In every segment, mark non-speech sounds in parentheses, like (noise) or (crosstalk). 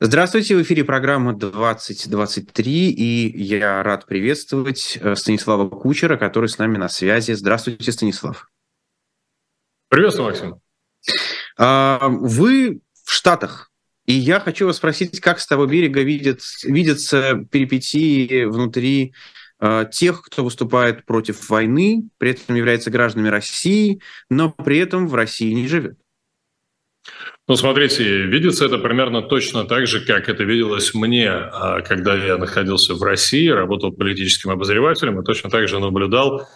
Здравствуйте, в эфире программа 2023, и я рад приветствовать э, Станислава Кучера, который с нами на связи. Здравствуйте, Станислав. Приветствую, Максим. А, вы в Штатах, и я хочу вас спросить, как с того берега видят, видятся перипетии внутри э, тех, кто выступает против войны, при этом является гражданами России, но при этом в России не живет? Ну, смотрите, видится это примерно точно так же, как это виделось мне, а, когда я находился в России, работал политическим обозревателем и точно так же наблюдал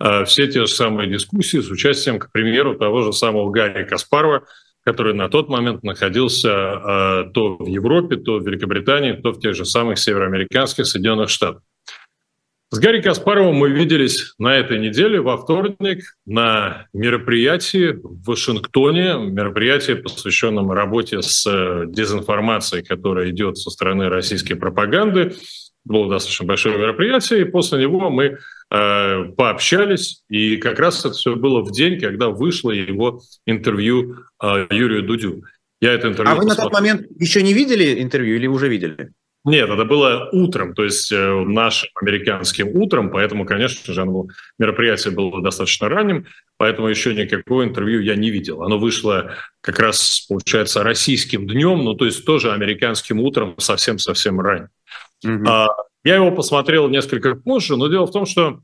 а, все те же самые дискуссии с участием, к примеру, того же самого Гарри Каспарова, который на тот момент находился а, то в Европе, то в Великобритании, то в тех же самых североамериканских Соединенных Штатах. С Гарри Каспаровым мы виделись на этой неделе во вторник на мероприятии в Вашингтоне, мероприятии, посвященном работе с э, дезинформацией, которая идет со стороны российской пропаганды. Было достаточно большое мероприятие, и после него мы э, пообщались, и как раз это все было в день, когда вышло его интервью э, Юрию Дудю. Я это интервью. А вы посмотрел. на тот момент еще не видели интервью или уже видели? Нет, это было утром, то есть э, нашим американским утром, поэтому, конечно же, оно, мероприятие было достаточно ранним, поэтому еще никакого интервью я не видел. Оно вышло как раз, получается, российским днем, ну то есть тоже американским утром, совсем-совсем ранним. Mm-hmm. А, я его посмотрел несколько позже, но дело в том, что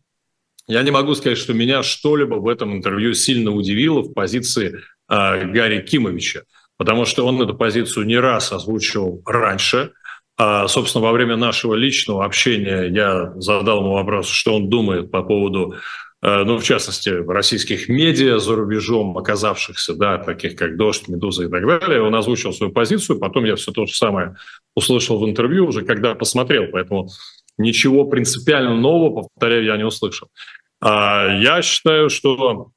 я не могу сказать, что меня что-либо в этом интервью сильно удивило в позиции а, Гарри Кимовича, потому что он эту позицию не раз озвучивал раньше – а, собственно, во время нашего личного общения я задал ему вопрос, что он думает по поводу, э, ну, в частности, российских медиа за рубежом, оказавшихся, да, таких как «Дождь», «Медуза» и так далее. Он озвучил свою позицию, потом я все то же самое услышал в интервью уже, когда посмотрел, поэтому ничего принципиально нового, повторяю, я не услышал. А, я считаю, что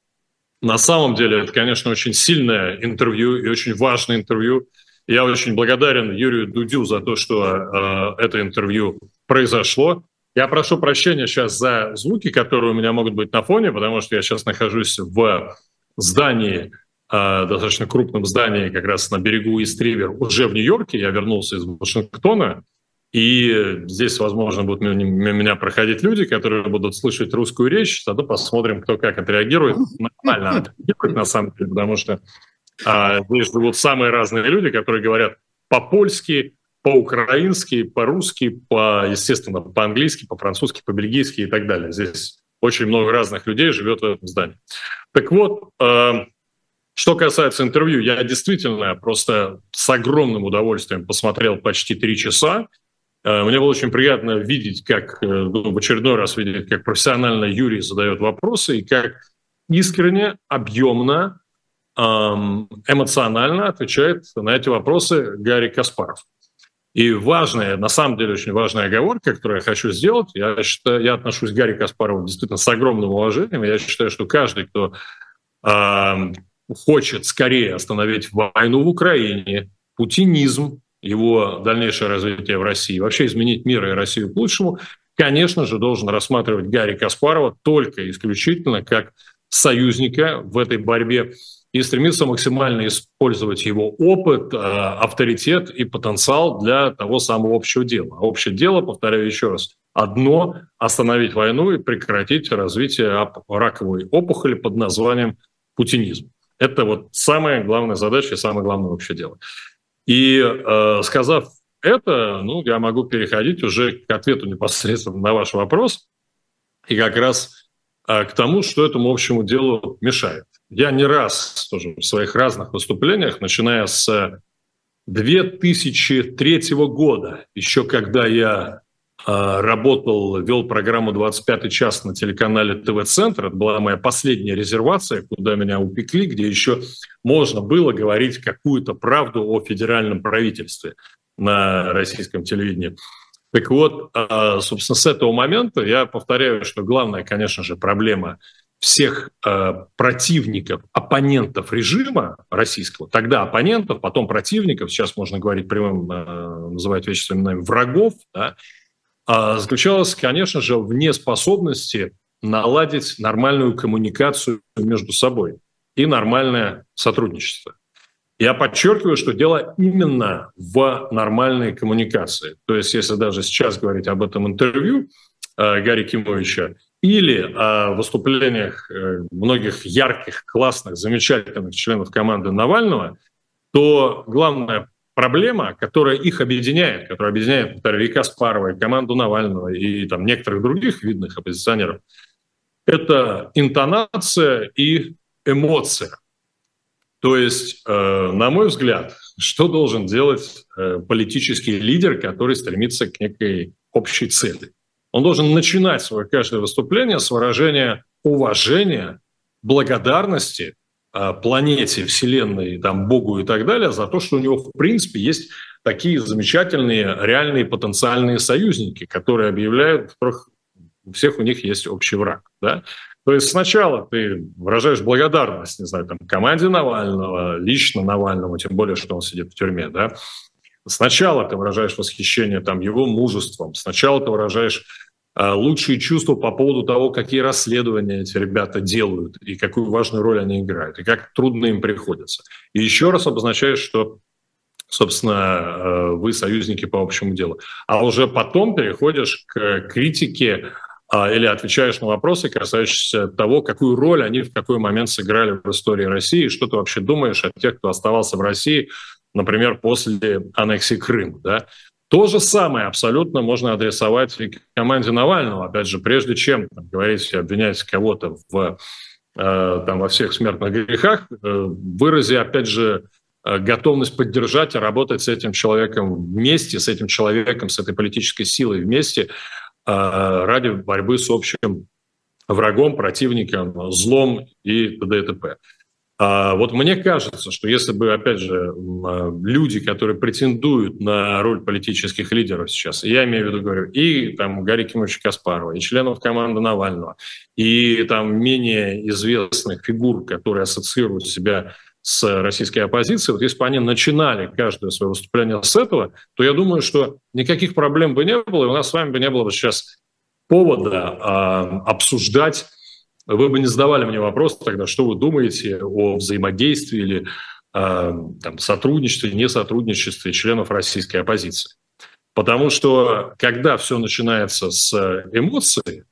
на самом деле это, конечно, очень сильное интервью и очень важное интервью – я очень благодарен Юрию Дудю за то, что э, это интервью произошло. Я прошу прощения сейчас за звуки, которые у меня могут быть на фоне, потому что я сейчас нахожусь в здании, э, достаточно крупном здании, как раз на берегу Истривер, уже в Нью-Йорке. Я вернулся из Вашингтона, и здесь, возможно, будут мимо меня проходить люди, которые будут слышать русскую речь. Тогда посмотрим, кто как отреагирует. Нормально отреагирует, на самом деле, потому что а здесь живут самые разные люди, которые говорят по-польски, по-украински, по-русски, по, естественно, по-английски, по-французски, по-бельгийски и так далее. Здесь очень много разных людей живет в этом здании. Так вот, э, что касается интервью, я действительно просто с огромным удовольствием посмотрел почти три часа. Э, мне было очень приятно видеть, как, э, ну, в очередной раз видеть, как профессионально Юрий задает вопросы и как искренне, объемно эмоционально отвечает на эти вопросы Гарри Каспаров. И важная, на самом деле очень важная оговорка, которую я хочу сделать, я, считаю, я отношусь к Гарри Каспарову действительно с огромным уважением. Я считаю, что каждый, кто э, хочет скорее остановить войну в Украине, путинизм, его дальнейшее развитие в России, вообще изменить мир и Россию к лучшему, конечно же, должен рассматривать Гарри Каспарова только исключительно как союзника в этой борьбе и стремиться максимально использовать его опыт, э, авторитет и потенциал для того самого общего дела. А общее дело, повторяю еще раз, одно – остановить войну и прекратить развитие раковой опухоли под названием путинизм. Это вот самая главная задача и самое главное общее дело. И э, сказав это, ну, я могу переходить уже к ответу непосредственно на ваш вопрос и как раз э, к тому, что этому общему делу мешает. Я не раз тоже в своих разных выступлениях, начиная с 2003 года, еще когда я э, работал, вел программу «25 час» на телеканале ТВ-центр. Это была моя последняя резервация, куда меня упекли, где еще можно было говорить какую-то правду о федеральном правительстве на российском телевидении. Так вот, а, собственно, с этого момента я повторяю, что главная, конечно же, проблема всех э, противников, оппонентов режима российского, тогда оппонентов, потом противников, сейчас можно говорить прямым, э, называть вещи своими именами, врагов, да, э, заключалась, конечно же, в неспособности наладить нормальную коммуникацию между собой и нормальное сотрудничество. Я подчеркиваю, что дело именно в нормальной коммуникации. То есть, если даже сейчас говорить об этом интервью э, Гарри Кимовича или о выступлениях э, многих ярких, классных, замечательных членов команды Навального, то главная проблема, которая их объединяет, которая объединяет, и Каспарова, команду Навального, и там некоторых других видных оппозиционеров, это интонация и эмоция. То есть, э, на мой взгляд, что должен делать э, политический лидер, который стремится к некой общей цели? Он должен начинать свое каждое выступление с выражения уважения, благодарности э, планете, Вселенной, там, Богу и так далее за то, что у него, в принципе, есть такие замечательные реальные потенциальные союзники, которые объявляют, у всех у них есть общий враг. Да? То есть сначала ты выражаешь благодарность, не знаю, там, команде Навального, лично Навальному, тем более, что он сидит в тюрьме, да. Сначала ты выражаешь восхищение там, его мужеством, сначала ты выражаешь э, лучшие чувства по поводу того, какие расследования эти ребята делают и какую важную роль они играют, и как трудно им приходится. И еще раз обозначаешь, что собственно, э, вы союзники по общему делу. А уже потом переходишь к критике а, или отвечаешь на вопросы, касающиеся того, какую роль они в какой момент сыграли в истории России, что ты вообще думаешь о тех, кто оставался в России, например, после аннексии Крыма. Да? То же самое абсолютно можно адресовать и команде Навального. Опять же, прежде чем там, говорить, обвинять кого-то в, э, там, во всех смертных грехах, э, вырази, опять же, э, готовность поддержать и работать с этим человеком вместе, с этим человеком, с этой политической силой вместе, а, ради борьбы с общим врагом, противником, злом и т.д. и т.п. А вот мне кажется, что если бы, опять же, а, люди, которые претендуют на роль политических лидеров сейчас, я имею в виду, говорю, и там Гарри Кимовича Каспарова, и членов команды Навального, и там менее известных фигур, которые ассоциируют себя с российской оппозицией, вот если бы они начинали каждое свое выступление с этого, то я думаю, что никаких проблем бы не было, и у нас с вами бы не было бы сейчас повода а, обсуждать. Вы бы не задавали мне вопрос тогда, что вы думаете о взаимодействии или а, там, сотрудничестве, несотрудничестве членов российской оппозиции. Потому что когда все начинается с эмоций,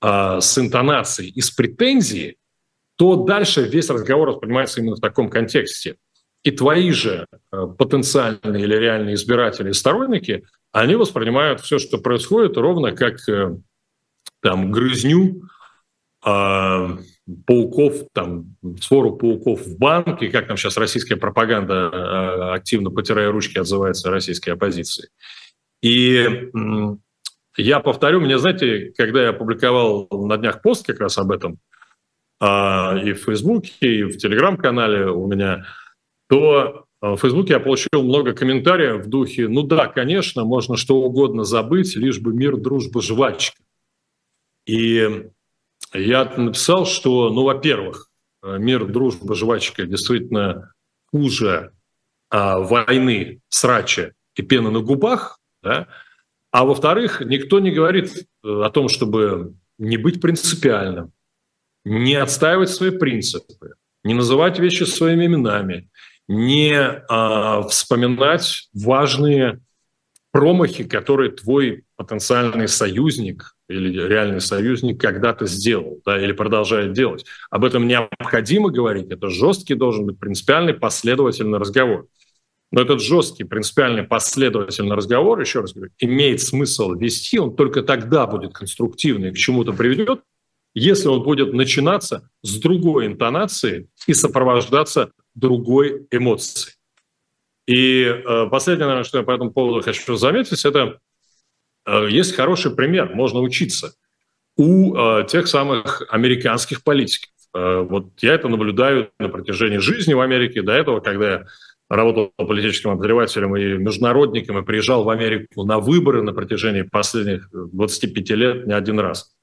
а, с интонацией и с претензией, то дальше весь разговор воспринимается именно в таком контексте. И твои же э, потенциальные или реальные избиратели и сторонники, они воспринимают все, что происходит, ровно как э, там грызню э, пауков, там, свору пауков в банке, как там сейчас российская пропаганда э, активно, потирая ручки, отзывается российской оппозиции. И э, я повторю, мне, знаете, когда я опубликовал на днях пост как раз об этом, а, и в Фейсбуке, и в Телеграм-канале у меня, то в Фейсбуке я получил много комментариев в духе, ну да, конечно, можно что угодно забыть, лишь бы мир, дружба, жвачка. И я написал, что, ну, во-первых, мир, дружба, жвачка действительно хуже а, войны, срача и пены на губах, да? а во-вторых, никто не говорит э, о том, чтобы не быть принципиальным, не отстаивать свои принципы, не называть вещи своими именами, не а, вспоминать важные промахи, которые твой потенциальный союзник или реальный союзник когда-то сделал да, или продолжает делать. Об этом необходимо говорить. Это жесткий должен быть принципиальный последовательный разговор. Но этот жесткий, принципиальный, последовательный разговор, еще раз говорю, имеет смысл вести, он только тогда будет конструктивный, к чему-то приведет, если он будет начинаться с другой интонации и сопровождаться другой эмоцией. И э, последнее, наверное, что я по этому поводу хочу заметить, это э, есть хороший пример, можно учиться у э, тех самых американских политиков. Вот я это наблюдаю на протяжении жизни в Америке. До этого, когда я работал политическим обозревателем и международником и приезжал в Америку на выборы на протяжении последних 25 лет не один раз.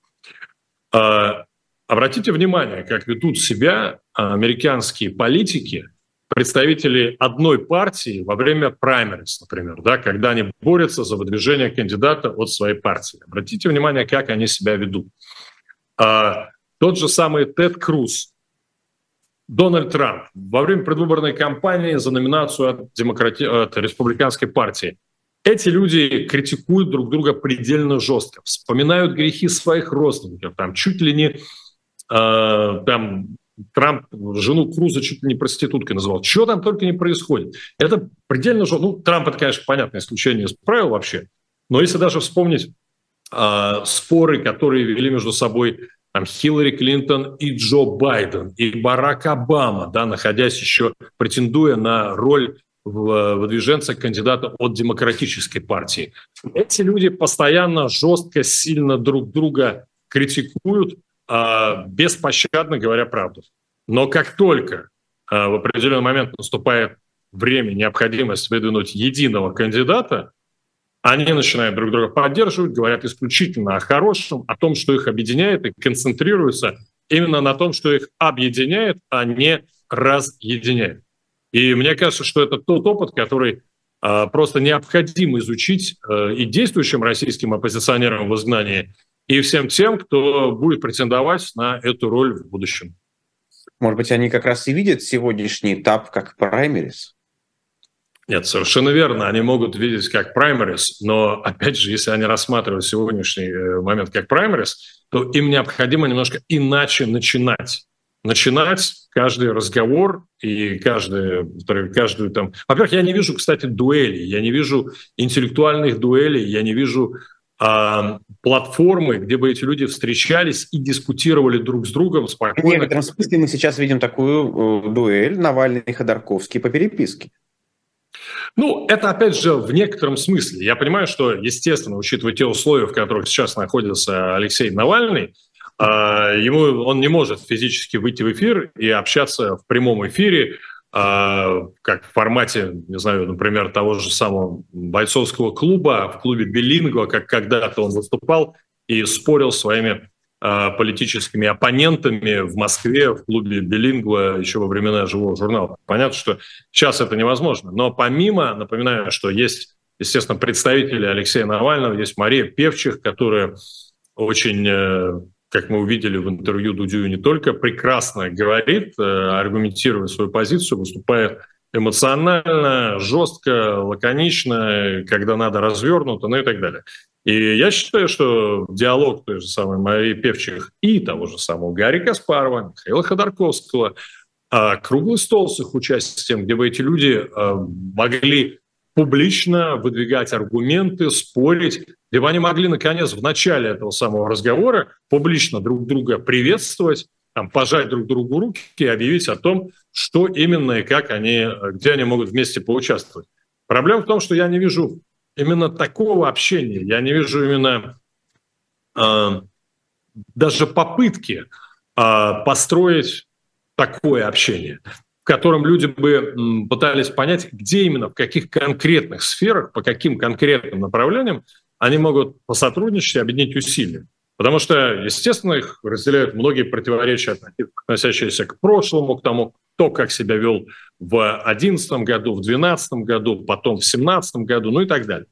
Обратите внимание, как ведут себя американские политики, представители одной партии во время праймерис, например, да, когда они борются за выдвижение кандидата от своей партии. Обратите внимание, как они себя ведут. А, тот же самый Тед Круз, Дональд Трамп во время предвыборной кампании за номинацию от, демократи... от республиканской партии. Эти люди критикуют друг друга предельно жестко, вспоминают грехи своих родственников, там чуть ли не э, там Трамп жену Круза чуть ли не проституткой называл. Что там только не происходит. Это предельно жестко. Ну, Трамп, это, конечно, понятное исключение из правил вообще. Но если даже вспомнить э, споры, которые вели между собой там, Хиллари Клинтон и Джо Байден, и Барак Обама, да, находясь еще, претендуя на роль выдвиженца кандидата от демократической партии. Эти люди постоянно жестко, сильно друг друга критикуют, беспощадно говоря правду. Но как только а, в определенный момент наступает время, необходимость выдвинуть единого кандидата, они начинают друг друга поддерживать, говорят исключительно о хорошем, о том, что их объединяет, и концентрируются именно на том, что их объединяет, а не разъединяет. И мне кажется, что это тот опыт, который э, просто необходимо изучить и действующим российским оппозиционерам в изгнании, и всем тем, кто будет претендовать на эту роль в будущем. Может быть, они как раз и видят сегодняшний этап как праймерис? Нет, совершенно верно. Они могут видеть как праймерис, но, опять же, если они рассматривают сегодняшний э, момент как праймерис, то им необходимо немножко иначе начинать начинать каждый разговор и каждый, каждую там... Во-первых, я не вижу, кстати, дуэли, я не вижу интеллектуальных дуэлей, я не вижу платформы, где бы эти люди встречались и дискутировали друг с другом спокойно. В некотором смысле мы сейчас видим такую э, дуэль Навальный и Ходорковский по переписке. Ну, это, опять же, в некотором смысле. Я понимаю, что, естественно, учитывая те условия, в которых сейчас находится Алексей Навальный, а, ему он не может физически выйти в эфир и общаться в прямом эфире, а, как в формате, не знаю, например, того же самого бойцовского клуба, в клубе Белингва, как когда-то он выступал и спорил своими а, политическими оппонентами в Москве, в клубе Белингва еще во времена живого журнала. Понятно, что сейчас это невозможно. Но помимо, напоминаю, что есть, естественно, представители Алексея Навального, есть Мария Певчих, которая очень э, как мы увидели в интервью Дудю, не только прекрасно говорит, э, аргументируя свою позицию, выступает эмоционально, жестко, лаконично, когда надо развернуто, ну и так далее. И я считаю, что диалог той же самой Марии Певчих и того же самого Гарри Каспарова, Михаила Ходорковского, а, круглый стол с их участием, где бы эти люди э, могли публично выдвигать аргументы, спорить, бы они могли, наконец, в начале этого самого разговора публично друг друга приветствовать, там, пожать друг другу руки и объявить о том, что именно и как они, где они могут вместе поучаствовать. Проблема в том, что я не вижу именно такого общения, я не вижу именно э, даже попытки э, построить такое общение котором люди бы пытались понять, где именно, в каких конкретных сферах, по каким конкретным направлениям они могут посотрудничать и объединить усилия. Потому что, естественно, их разделяют многие противоречия, относящиеся к прошлому, к тому, кто как себя вел в 2011 году, в 2012 году, потом в 2017 году, ну и так далее.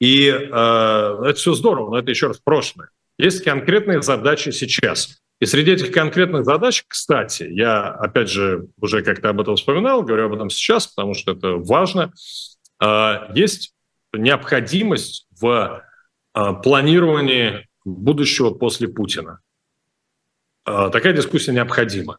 И э, это все здорово, но это еще раз прошлое. Есть конкретные задачи сейчас. И среди этих конкретных задач, кстати, я, опять же, уже как-то об этом вспоминал, говорю об этом сейчас, потому что это важно, а, есть необходимость в а, планировании будущего после Путина. А, такая дискуссия необходима.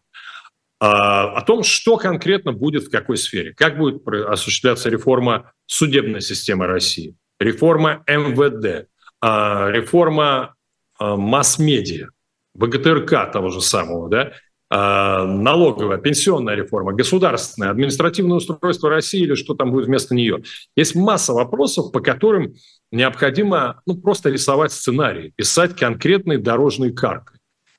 О том, что конкретно будет в какой сфере, как будет осуществляться реформа судебной системы России, реформа МВД, реформа масс-медиа, БГТРК того же самого, да, а, налоговая, пенсионная реформа, государственное, административное устройство России или что там будет вместо нее. Есть масса вопросов, по которым необходимо ну, просто рисовать сценарии, писать конкретные дорожные карты.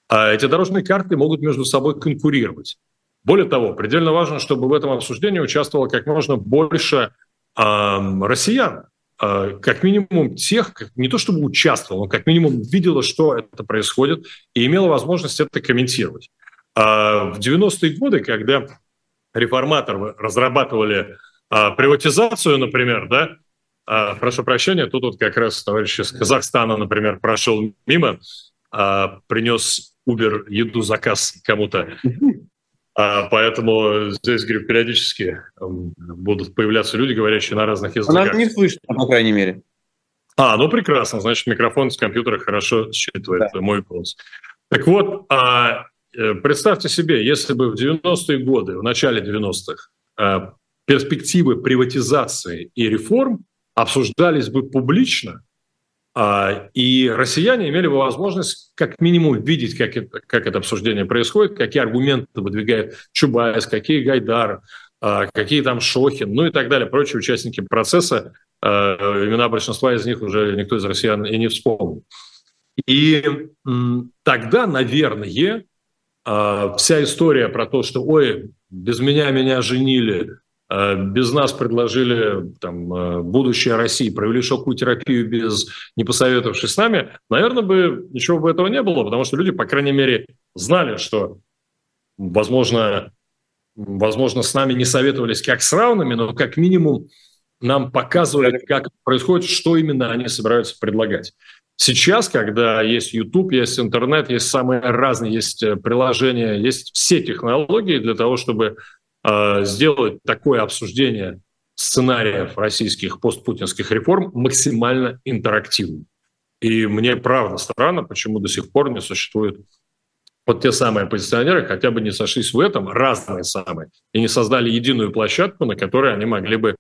А эти дорожные карты могут между собой конкурировать. Более того, предельно важно, чтобы в этом обсуждении участвовало как можно больше э, россиян, как минимум тех, не то чтобы участвовал, но как минимум видела, что это происходит, и имела возможность это комментировать. А, в 90-е годы, когда реформаторы разрабатывали а, приватизацию, например, да, прошу прощения, тут вот как раз товарищ из Казахстана, например, прошел мимо, принес Uber еду заказ кому-то. А, поэтому здесь, говорю, периодически будут появляться люди, говорящие на разных языках. Она не слышно, по крайней мере. А, ну прекрасно, значит, микрофон с компьютера хорошо считывает да. мой голос. Так вот, а, э, представьте себе, если бы в 90-е годы, в начале 90-х, а, перспективы приватизации и реформ обсуждались бы публично, а, и россияне имели бы возможность как минимум видеть, как это, как это обсуждение происходит, какие аргументы выдвигает Чубайс, какие Гайдар, а, какие там Шохин, ну и так далее, прочие участники процесса. А, имена большинства из них уже никто из россиян и не вспомнил. И тогда, наверное, вся история про то, что, ой, без меня меня женили, без нас предложили там, э, будущее России, провели шоковую терапию без не посоветовавшись с нами, наверное, бы ничего бы этого не было, потому что люди, по крайней мере, знали, что, возможно, возможно, с нами не советовались как с равными, но как минимум нам показывали, как происходит, что именно они собираются предлагать. Сейчас, когда есть YouTube, есть интернет, есть самые разные, есть э, приложения, есть все технологии для того, чтобы Э, сделать такое обсуждение сценариев российских постпутинских реформ максимально интерактивным. И мне правда странно, почему до сих пор не существует вот те самые оппозиционеры хотя бы не сошлись в этом, разные самые, и не создали единую площадку, на которой они могли бы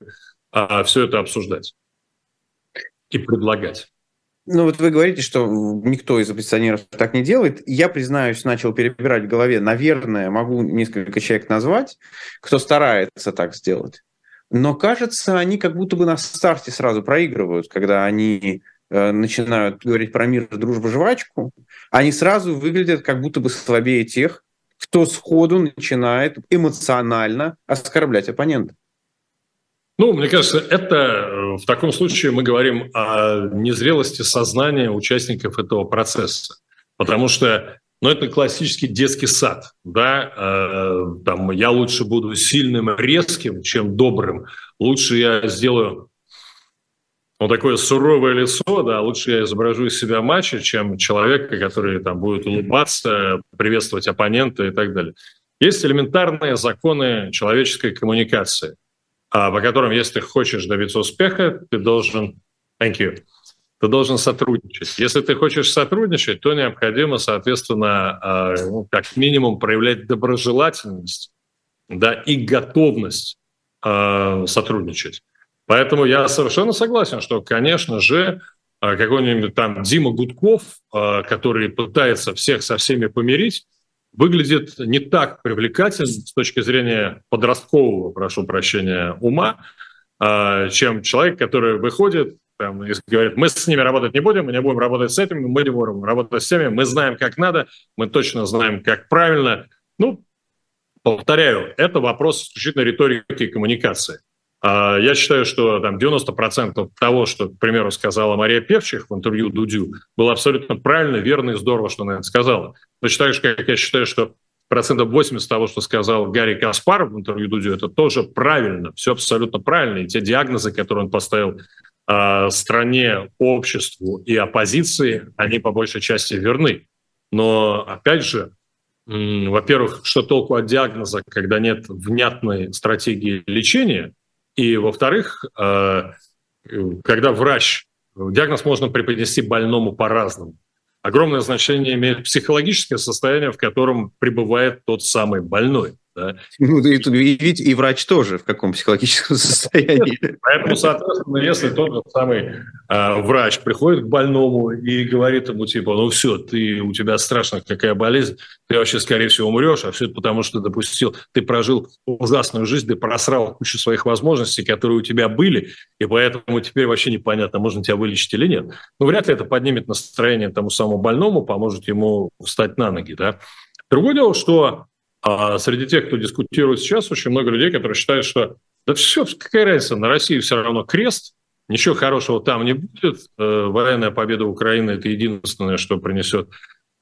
а, все это обсуждать и предлагать. Ну вот вы говорите, что никто из оппозиционеров так не делает. Я, признаюсь, начал перебирать в голове. Наверное, могу несколько человек назвать, кто старается так сделать. Но кажется, они как будто бы на старте сразу проигрывают, когда они э, начинают говорить про мир, дружбу, жвачку. Они сразу выглядят как будто бы слабее тех, кто сходу начинает эмоционально оскорблять оппонента. Ну, мне кажется, это э, в таком случае мы говорим о незрелости сознания участников этого процесса. Потому что ну, это классический детский сад. Да? Э, там, я лучше буду сильным, резким, чем добрым. Лучше я сделаю вот такое суровое лицо, да, лучше я изображу из себя матча, чем человека, который там будет улыбаться, приветствовать оппонента и так далее. Есть элементарные законы человеческой коммуникации – по которым, если ты хочешь добиться успеха, ты должен, thank you, ты должен сотрудничать. Если ты хочешь сотрудничать, то необходимо, соответственно, а, ну, как минимум проявлять доброжелательность да, и готовность а, сотрудничать. Поэтому я совершенно согласен, что, конечно же, какой-нибудь там Дима Гудков, который пытается всех со всеми помирить, выглядит не так привлекательно с точки зрения подросткового, прошу прощения, ума, а, чем человек, который выходит там, и говорит, мы с ними работать не будем, мы не будем работать с этими, мы не будем работать с теми, мы знаем, как надо, мы точно знаем, как правильно. Ну, повторяю, это вопрос исключительно риторики и коммуникации. А, я считаю, что там 90% того, что, к примеру, сказала Мария Певчих в интервью Дудю, было абсолютно правильно, верно и здорово, что она это сказала. Точно так же, как я считаю, что процентов 80 того, что сказал Гарри Каспаров в интервью Дудю, это тоже правильно, все абсолютно правильно. И те диагнозы, которые он поставил э, стране, обществу и оппозиции, они по большей части верны. Но, опять же, во-первых, что толку от диагноза, когда нет внятной стратегии лечения – и, во-вторых, э, когда врач, диагноз можно преподнести больному по-разному. Огромное значение имеет психологическое состояние, в котором пребывает тот самый больной. Да. Ну, и, и, ведь и врач тоже в каком психологическом состоянии. Поэтому, соответственно, если тот же самый э, врач приходит к больному и говорит ему, типа, ну все, ты, у тебя страшно какая болезнь, ты вообще, скорее всего, умрешь, а все это потому, что допустил, ты прожил ужасную жизнь, ты просрал кучу своих возможностей, которые у тебя были, и поэтому теперь вообще непонятно, можно тебя вылечить или нет. Ну, вряд ли это поднимет настроение тому самому больному, поможет ему встать на ноги, да. Другое дело, что а среди тех, кто дискутирует сейчас, очень много людей, которые считают, что да все, какая разница, на России все равно крест, ничего хорошего там не будет, э, военная победа Украины – это единственное, что принесет,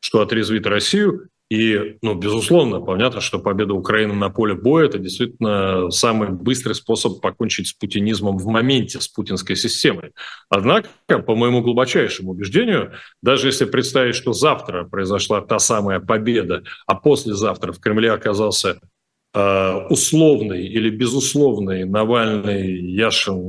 что отрезвит Россию, и, ну, безусловно, понятно, что победа Украины на поле боя – это действительно самый быстрый способ покончить с путинизмом в моменте, с путинской системой. Однако, по моему глубочайшему убеждению, даже если представить, что завтра произошла та самая победа, а послезавтра в Кремле оказался условный или безусловный Навальный, Яшин,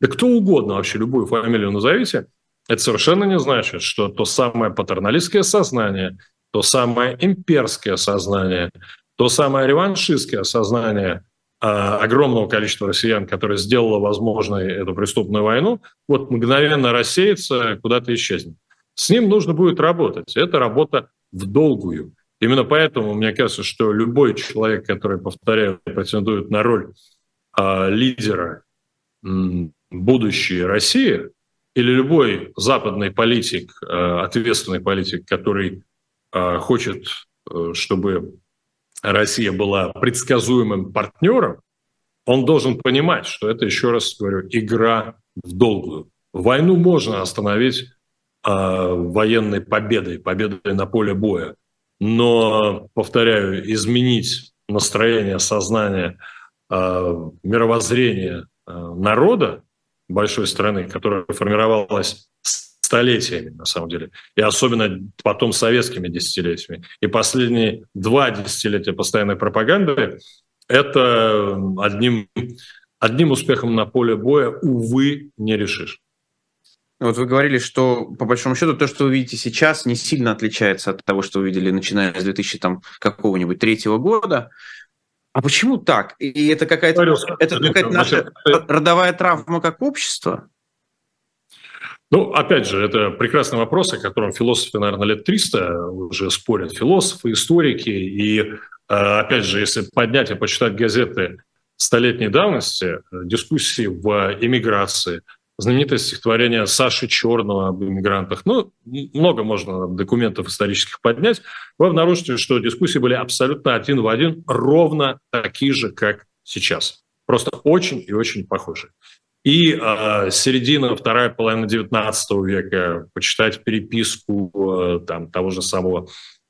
да кто угодно вообще, любую фамилию назовите, это совершенно не значит, что то самое патерналистское сознание, то самое имперское сознание, то самое реваншистское сознание а, огромного количества россиян, которое сделало возможной эту преступную войну, вот мгновенно рассеется, куда-то исчезнет. С ним нужно будет работать. Это работа в долгую. Именно поэтому мне кажется, что любой человек, который, повторяю, претендует на роль э, лидера м, будущей России, или любой западный политик, э, ответственный политик, который э, хочет, э, чтобы Россия была предсказуемым партнером, он должен понимать, что это, еще раз говорю, игра в долгую. Войну можно остановить э, военной победой, победой на поле боя. Но, повторяю, изменить настроение, сознание, э, мировоззрение народа большой страны, которая формировалась столетиями, на самом деле, и особенно потом советскими десятилетиями. И последние два десятилетия постоянной пропаганды – это одним, одним успехом на поле боя, увы, не решишь. Вот вы говорили, что по большому счету то, что вы видите сейчас, не сильно отличается от того, что вы видели, начиная с 2000 там, какого-нибудь третьего года. А почему так? И это какая-то, это какая-то наша родовая травма как общество? Ну, опять же, это прекрасный вопрос, о котором философы, наверное, лет 300 уже спорят. Философы, историки. И, э, опять же, если поднять и почитать газеты столетней давности, дискуссии в эмиграции, знаменитое стихотворение Саши Черного об иммигрантах. Ну, много можно документов исторических поднять. Вы обнаружите, что дискуссии были абсолютно один в один, ровно такие же, как сейчас. Просто очень и очень похожие. И э, середина, вторая половина XIX века, почитать переписку э, там, того же самого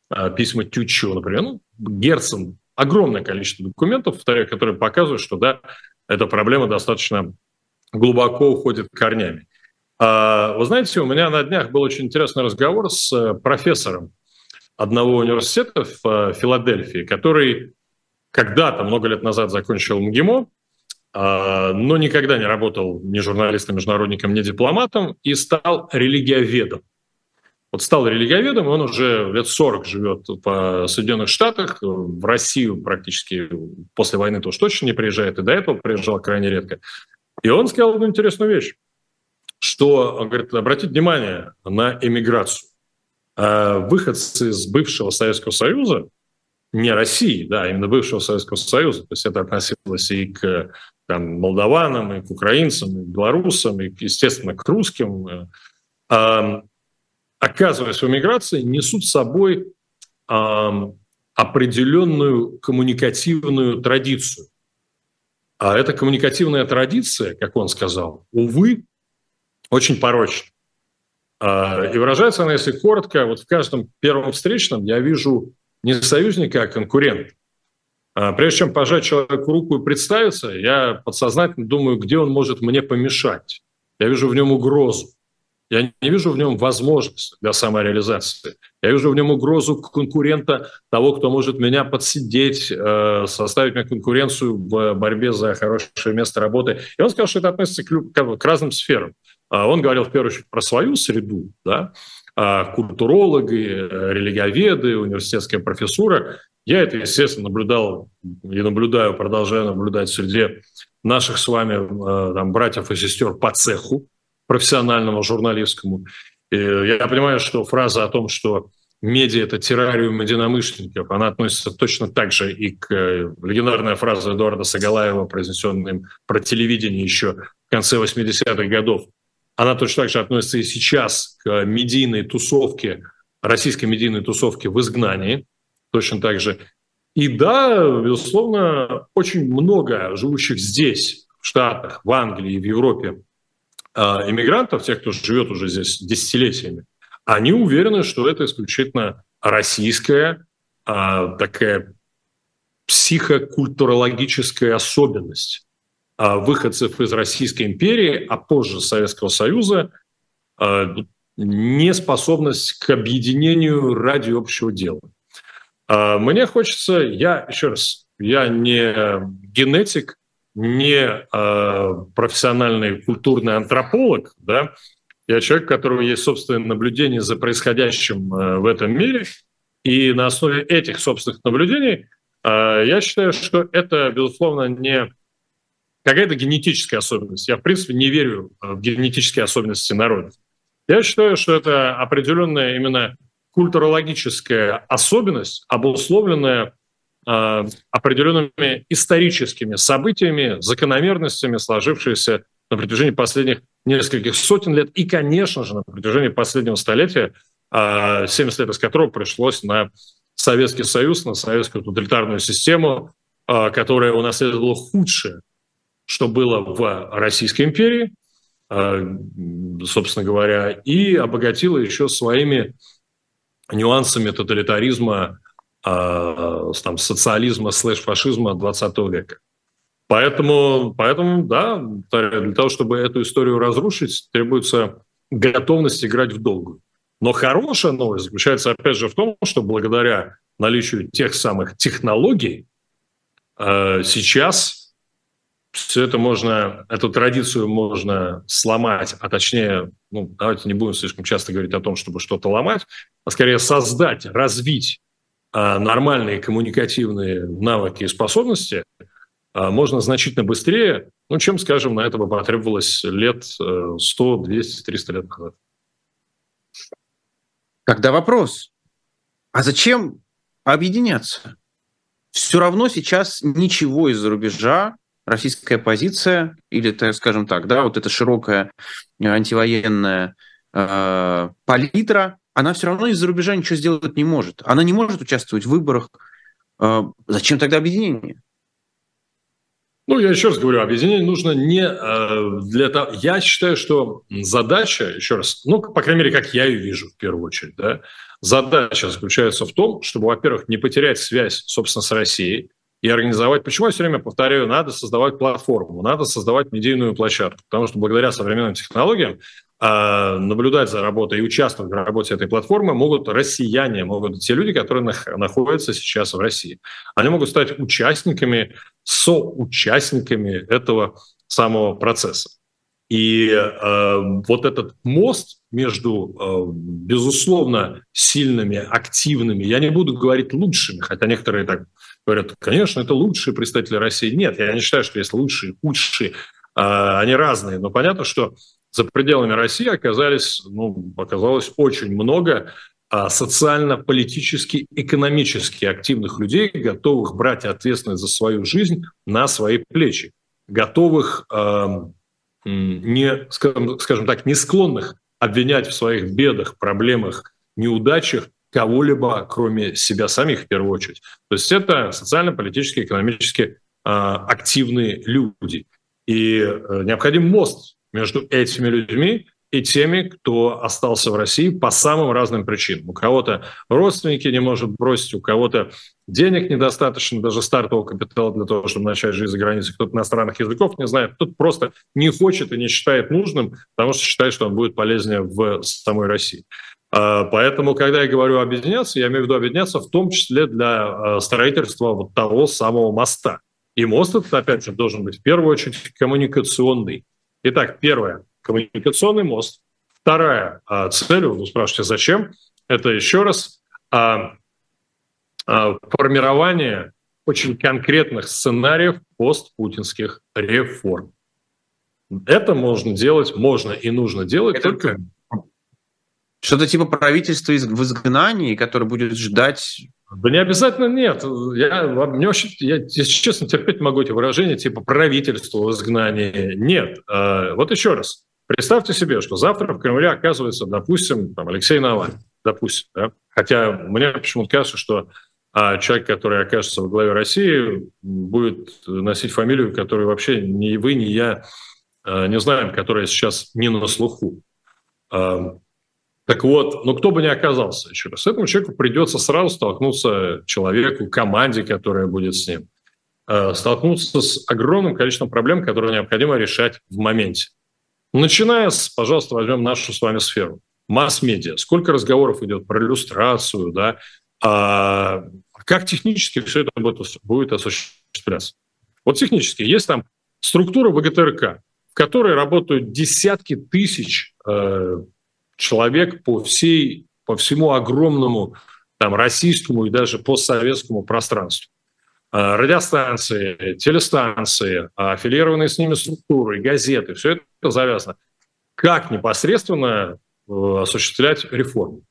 э, письма Тютчева, например, ну, Герцен, огромное количество документов, которые показывают, что да, эта проблема достаточно глубоко уходит корнями. Вы знаете, у меня на днях был очень интересный разговор с э, профессором одного университета в э, Филадельфии, который когда-то, много лет назад, закончил МГИМО, а, но никогда не работал ни журналистом, международником, ни дипломатом и стал религиоведом. Вот стал религиоведом, и он уже лет 40 живет в Соединенных Штатах, в Россию практически после войны тоже точно не приезжает, и до этого приезжал крайне редко. И он сказал одну интересную вещь, что, он говорит, обратите внимание на эмиграцию. А выходцы из бывшего Советского Союза, не России, да, а именно бывшего Советского Союза, то есть это относилось и к там, молдаванам, и к украинцам, и к белорусам, и, естественно, к русским, э, оказываясь в эмиграции, несут с собой э, определенную коммуникативную традицию. А эта коммуникативная традиция, как он сказал, увы, очень порочна. И выражается она, если коротко, вот в каждом первом встречном я вижу не союзника, а конкурента. Прежде чем пожать человеку руку и представиться, я подсознательно думаю, где он может мне помешать. Я вижу в нем угрозу. Я не вижу в нем возможность для самореализации. Я вижу в нем угрозу конкурента, того, кто может меня подсидеть, э, составить мне конкуренцию в борьбе за хорошее место работы. И он сказал, что это относится к, к разным сферам. А он говорил в первую очередь про свою среду, да, а культурологи, э, религиоведы, университетская профессура. Я это, естественно, наблюдал и наблюдаю, продолжаю наблюдать среди наших с вами э, там, братьев и сестер по цеху, профессиональному, журналистскому. И я понимаю, что фраза о том, что медиа – это террариум единомышленников, она относится точно так же и к э, легендарной фразе Эдуарда Сагалаева, произнесенной им про телевидение еще в конце 80-х годов. Она точно так же относится и сейчас к медийной тусовке, российской медийной тусовке в изгнании, точно так же. И да, безусловно, очень много живущих здесь, в Штатах, в Англии, в Европе а, иммигрантов, тех, кто живет уже здесь десятилетиями, они уверены, что это исключительно российская а, такая психокультурологическая особенность а, выходцев из Российской империи, а позже Советского Союза, неспособность к объединению ради общего дела. Мне хочется, я еще раз я не генетик, не э, профессиональный культурный антрополог, да, я человек, у которого есть собственное наблюдение за происходящим э, в этом мире, и на основе этих собственных наблюдений э, я считаю, что это, безусловно, не какая-то генетическая особенность. Я, в принципе, не верю в генетические особенности народов. Я считаю, что это определенная именно культурологическая особенность, обусловленная э, определенными историческими событиями, закономерностями, сложившимися на протяжении последних нескольких сотен лет и, конечно же, на протяжении последнего столетия, 70 лет из которого пришлось на Советский Союз, на советскую тоталитарную систему, которая унаследовала худшее, что было в Российской империи, собственно говоря, и обогатила еще своими нюансами тоталитаризма, там, социализма слэш-фашизма 20 века. Поэтому, поэтому, да, для того, чтобы эту историю разрушить, требуется готовность играть в долгую. Но хорошая новость заключается, опять же, в том, что благодаря наличию тех самых технологий э, сейчас все это можно, эту традицию можно сломать, а точнее, ну, давайте не будем слишком часто говорить о том, чтобы что-то ломать, а скорее создать, развить э, нормальные коммуникативные навыки и способности – а, можно значительно быстрее, ну, чем, скажем, на это бы потребовалось лет 100, 200, 300 лет назад. Тогда вопрос, а зачем объединяться? Все равно сейчас ничего из-за рубежа российская позиция, или, так скажем так, да, вот эта широкая антивоенная э, палитра, она все равно из-за рубежа ничего сделать не может. Она не может участвовать в выборах. Э, зачем тогда объединение? Ну, я еще раз говорю, объединение нужно не э, для того... Я считаю, что задача, еще раз, ну, по крайней мере, как я ее вижу в первую очередь, да, задача заключается в том, чтобы, во-первых, не потерять связь, собственно, с Россией и организовать... Почему я все время повторяю, надо создавать платформу, надо создавать медийную площадку, потому что благодаря современным технологиям а, наблюдать за работой и участвовать в работе этой платформы могут россияне, могут те люди, которые находятся сейчас в России. Они могут стать участниками, соучастниками этого самого процесса. И э, вот этот мост между, э, безусловно, сильными, активными, я не буду говорить лучшими, хотя некоторые так говорят, конечно, это лучшие представители России. Нет, я не считаю, что есть лучшие, худшие, э, они разные. Но понятно, что за пределами России оказались, ну, оказалось очень много а, социально-политически, экономически активных людей, готовых брать ответственность за свою жизнь на свои плечи, готовых, не, скажем так, не склонных обвинять в своих бедах, проблемах, неудачах кого-либо, кроме себя самих в первую очередь. То есть это социально-политически, экономически э, активные люди. И э, необходим мост между этими людьми и теми, кто остался в России по самым разным причинам. У кого-то родственники не может бросить, у кого-то денег недостаточно, даже стартового капитала для того, чтобы начать жизнь за границей. Кто-то иностранных языков не знает, кто-то просто не хочет и не считает нужным, потому что считает, что он будет полезнее в самой России. А, поэтому, когда я говорю объединяться, я имею в виду объединяться в том числе для а, строительства вот того самого моста. И мост этот, опять же, должен быть в первую очередь коммуникационный. Итак, первое – коммуникационный мост. Вторая а, цель, вы спрашиваете, зачем? Это еще раз формирование очень конкретных сценариев постпутинских реформ. Это можно делать, можно и нужно делать Это только... Что-то типа правительства в изгнании, которое будет ждать да не обязательно нет. Я, мне вообще, я, если честно, терпеть могу эти выражения типа правительство в изгнании. Нет. А, вот еще раз. Представьте себе, что завтра в Кремле оказывается, допустим, там, Алексей Навальный. Допустим. Да? Хотя мне почему-то кажется, что а, человек, который окажется во главе России, будет носить фамилию, которую вообще ни вы, ни я а, не знаем, которая сейчас не на слуху. А, так вот, ну кто бы ни оказался, еще раз, этому человеку придется сразу столкнуться человеку, команде, которая будет с ним, э, столкнуться с огромным количеством проблем, которые необходимо решать в моменте. Начиная с, пожалуйста, возьмем нашу с вами сферу. Масс-медиа. Сколько разговоров идет про иллюстрацию, да, а, как технически все это будет, будет осуществляться? Вот технически есть там структура ВГТРК, в которой работают десятки тысяч э, человек по всей, по всему огромному там, российскому и даже постсоветскому пространству. Э, радиостанции, телестанции, аффилированные с ними структуры, газеты, все это завязано. Как непосредственно э, осуществлять реформу?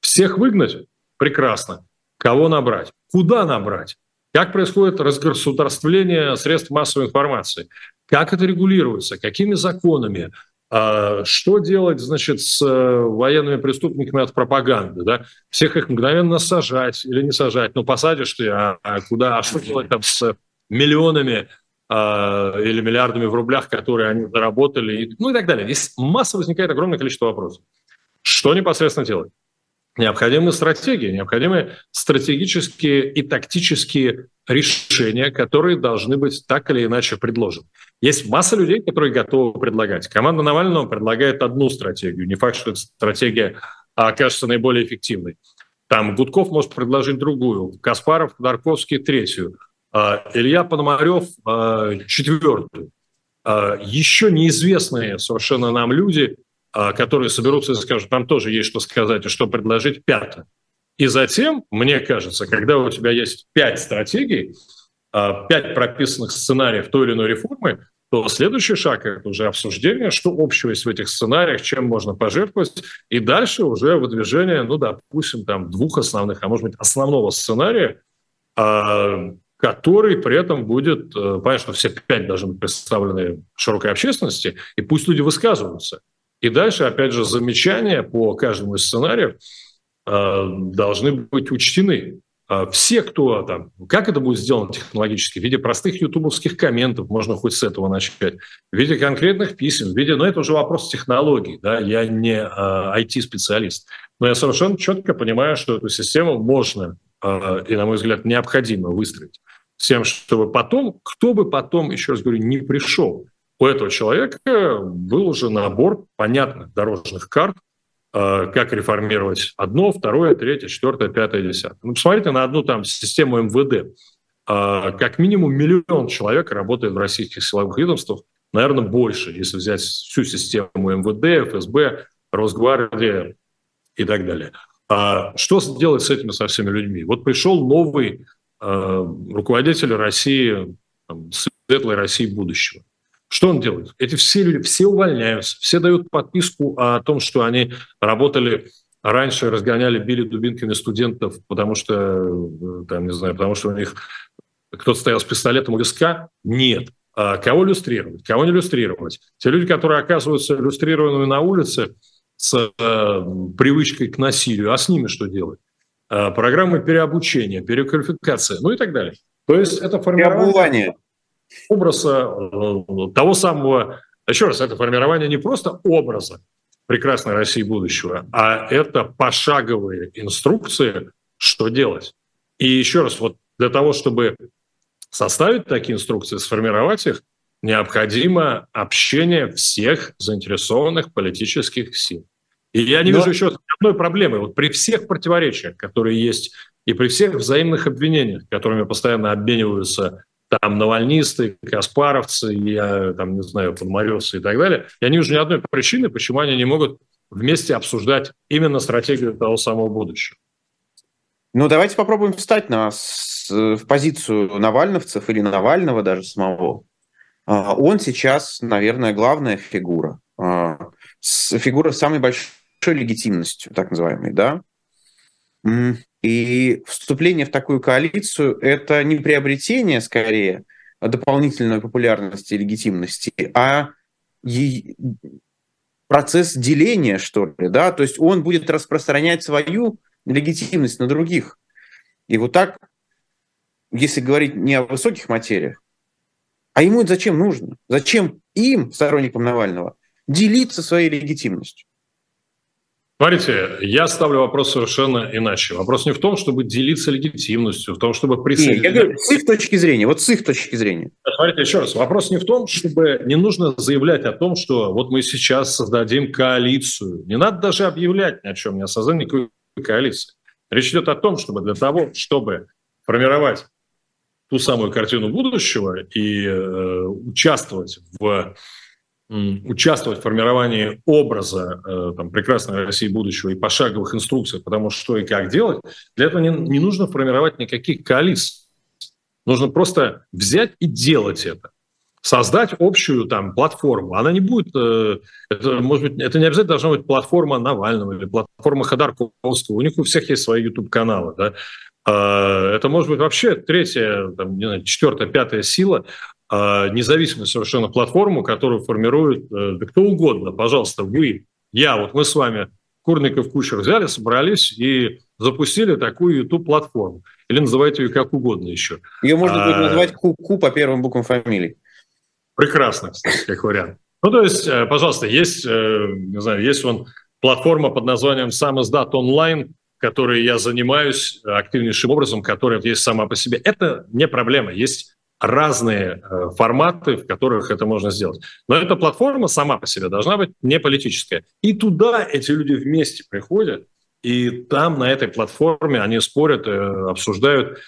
Всех выгнать? Прекрасно. Кого набрать? Куда набрать? Как происходит разгосударствление средств массовой информации? Как это регулируется? Какими законами? А что делать, значит, с э, военными преступниками от пропаганды? Да? Всех их мгновенно сажать или не сажать? Ну, посадишь ты, а, а куда? А что делать там с миллионами а, или миллиардами в рублях, которые они заработали? Ну и так далее. Здесь масса возникает огромное количество вопросов. Что непосредственно делать? Необходимы стратегии, необходимы стратегические и тактические решения, которые должны быть так или иначе предложены. Есть масса людей, которые готовы предлагать. Команда Навального предлагает одну стратегию. Не факт, что эта стратегия окажется наиболее эффективной. Там Гудков может предложить другую, Каспаров, Дарковский – третью, а Илья Пономарев а, – четвертую. А еще неизвестные совершенно нам люди – а, которые соберутся и скажут, нам тоже есть что сказать и что предложить, пятое. И затем, мне кажется, когда у тебя есть пять стратегий, а, пять прописанных сценариев той или иной реформы, то следующий шаг – это уже обсуждение, что общего есть в этих сценариях, чем можно пожертвовать, и дальше уже выдвижение, ну, допустим, там двух основных, а может быть, основного сценария, а, который при этом будет, э, понятно, что все пять должны быть представлены широкой общественности, и пусть люди высказываются – и дальше, опять же, замечания по каждому из сценариев э, должны быть учтены. Э, все, кто там, как это будет сделано технологически, в виде простых ютубовских комментов, можно хоть с этого начать, в виде конкретных писем, в виде, ну это уже вопрос технологий, да, я не э, IT-специалист, но я совершенно четко понимаю, что эту систему можно э, и, на мой взгляд, необходимо выстроить. С тем, чтобы потом, кто бы потом, еще раз говорю, не пришел у этого человека был уже набор понятных дорожных карт, э, как реформировать одно, второе, третье, четвертое, пятое, десятое. Ну, посмотрите на одну там систему МВД. Э, как минимум миллион человек работает в российских силовых ведомствах, наверное, больше, если взять всю систему МВД, ФСБ, Росгвардия и так далее. А что делать с этими со всеми людьми? Вот пришел новый э, руководитель России, там, светлой России будущего. Что он делает? Эти все люди, все увольняются, все дают подписку о том, что они работали раньше, разгоняли, били дубинками студентов, потому что, э, там, не знаю, потому что у них кто-то стоял с пистолетом у виска. Нет. А кого иллюстрировать, кого не иллюстрировать? Те люди, которые оказываются иллюстрированными на улице с э, привычкой к насилию, а с ними что делать? Э, программы переобучения, переквалификации, ну и так далее. То есть это формирование образа э, того самого, еще раз, это формирование не просто образа прекрасной России будущего, а это пошаговые инструкции, что делать. И еще раз, вот для того, чтобы составить такие инструкции, сформировать их, необходимо общение всех заинтересованных политических сил. И я не Но... вижу еще одной проблемы. Вот при всех противоречиях, которые есть, и при всех взаимных обвинениях, которыми постоянно обмениваются там навальнисты, каспаровцы, я там, не знаю, подморевцы и так далее, я не вижу ни одной причины, почему они не могут вместе обсуждать именно стратегию того самого будущего. Ну, давайте попробуем встать на, в позицию навальновцев или Навального даже самого. А, он сейчас, наверное, главная фигура. А, фигура с самой большой легитимностью, так называемой, да? И вступление в такую коалицию – это не приобретение, скорее, дополнительной популярности и легитимности, а процесс деления, что ли, да, то есть он будет распространять свою легитимность на других. И вот так, если говорить не о высоких материях, а ему это зачем нужно? Зачем им, сторонникам Навального, делиться своей легитимностью? Смотрите, я ставлю вопрос совершенно иначе. Вопрос не в том, чтобы делиться легитимностью, в том, чтобы присоединиться. Я говорю, с их точки зрения, вот с их точки зрения. Смотрите, еще раз, вопрос не в том, чтобы не нужно заявлять о том, что вот мы сейчас создадим коалицию. Не надо даже объявлять ни о чем, ни о создании никакой коалиции. Речь идет о том, чтобы для того, чтобы формировать ту самую картину будущего и э, участвовать в участвовать в формировании образа э, там, прекрасной России будущего и пошаговых инструкций, потому что и как делать, для этого не, не нужно формировать никаких коалиций. Нужно просто взять и делать это. Создать общую там платформу. Она не будет, э, это, может быть, это не обязательно должна быть платформа Навального или платформа Ходорковского. У них у всех есть свои YouTube-каналы. Да? Э, это может быть вообще третья, там, не знаю, четвертая, пятая сила, независимую совершенно платформу, которую формирует э, да кто угодно. Пожалуйста, вы, я, вот мы с вами, Курников, Кучер взяли, собрались и запустили такую YouTube-платформу. Или называйте ее как угодно еще. Ее можно будет а, назвать КУ по первым буквам фамилий. Прекрасно, кстати, как вариант. Ну, то есть, пожалуйста, есть, не знаю, есть вон платформа под названием «Сам издат онлайн», которой я занимаюсь активнейшим образом, которая есть сама по себе. Это не проблема. Есть разные э, форматы, в которых это можно сделать. Но эта платформа сама по себе должна быть не политическая. И туда эти люди вместе приходят, и там на этой платформе они спорят, э, обсуждают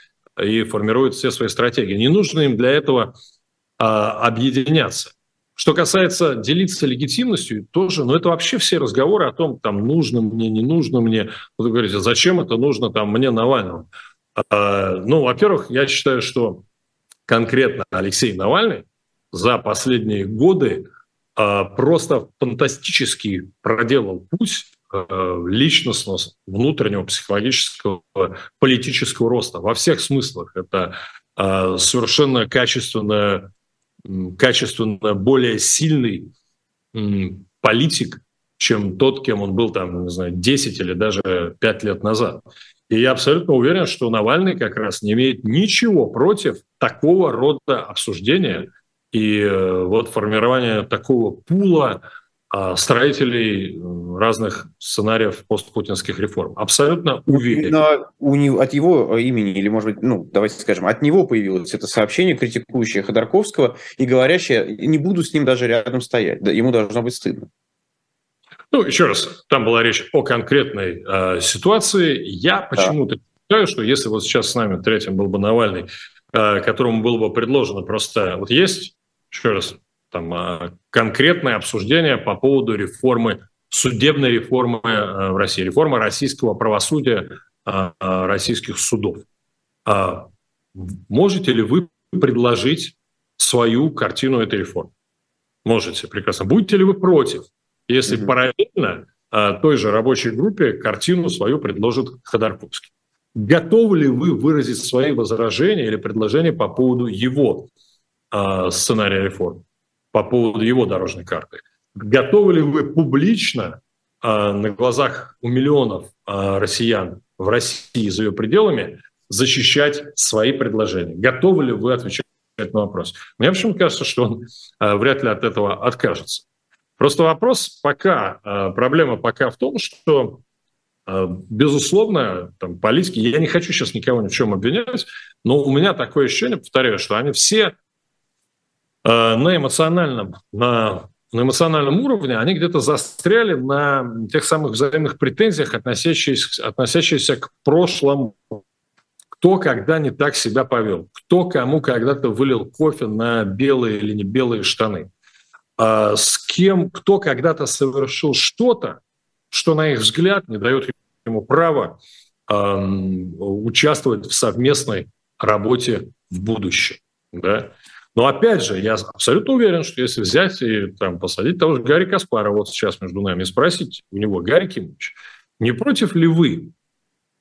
и формируют все свои стратегии. Не нужно им для этого а, объединяться. Что касается делиться легитимностью, тоже, ну это вообще все разговоры о том, там нужно мне, не нужно мне. Вы говорите, зачем это нужно там мне Навальному? А, ну, во-первых, я считаю, что конкретно Алексей Навальный за последние годы а, просто фантастически проделал путь а, личностного, внутреннего, психологического, политического роста во всех смыслах. Это а, совершенно качественная качественно более сильный политик, чем тот, кем он был там, не знаю, 10 или даже 5 лет назад. И я абсолютно уверен, что Навальный как раз не имеет ничего против такого рода обсуждения и э, вот формирования такого пула а, строителей разных сценариев постпутинских реформ. Абсолютно уверен. Но у него, от его имени, или, может быть, ну, давайте скажем, от него появилось это сообщение, критикующее Ходорковского и говорящее, не буду с ним даже рядом стоять. Ему должно быть стыдно. Ну, еще раз, там была речь о конкретной э, ситуации. Я почему-то да. считаю, что если вот сейчас с нами третьим был бы Навальный, э, которому было бы предложено просто... Вот есть, еще раз, там, а, конкретное обсуждение по поводу реформы, судебной реформы а, в России, реформы российского правосудия, а, российских судов. Можете ли вы предложить свою картину этой реформы? Можете, прекрасно. Будете ли вы против, если mm-hmm. параллельно той же рабочей группе картину свою предложит Ходорковский? Готовы ли вы выразить свои возражения или предложения по поводу его сценария реформы? по поводу его дорожной карты. Готовы ли вы публично э, на глазах у миллионов э, россиян в России за ее пределами защищать свои предложения? Готовы ли вы отвечать на вопрос? Мне почему кажется, что он э, вряд ли от этого откажется. Просто вопрос пока, э, проблема пока в том, что Безусловно, там, политики, я не хочу сейчас никого ни в чем обвинять, но у меня такое ощущение, повторяю, что они все Э, на эмоциональном, на, на эмоциональном уровне, они где-то застряли на тех самых взаимных претензиях, относящихся, относящихся к прошлому. Кто когда не так себя повел, кто кому когда-то вылил кофе на белые или не белые штаны, а с кем, кто когда-то совершил что-то, что, на их взгляд, не дает ему права участвовать в совместной работе в будущем. Да? Но опять же, я абсолютно уверен, что если взять и там, посадить того же Гарри Каспара вот сейчас между нами и спросить у него, Гарри Кимович, не против ли вы,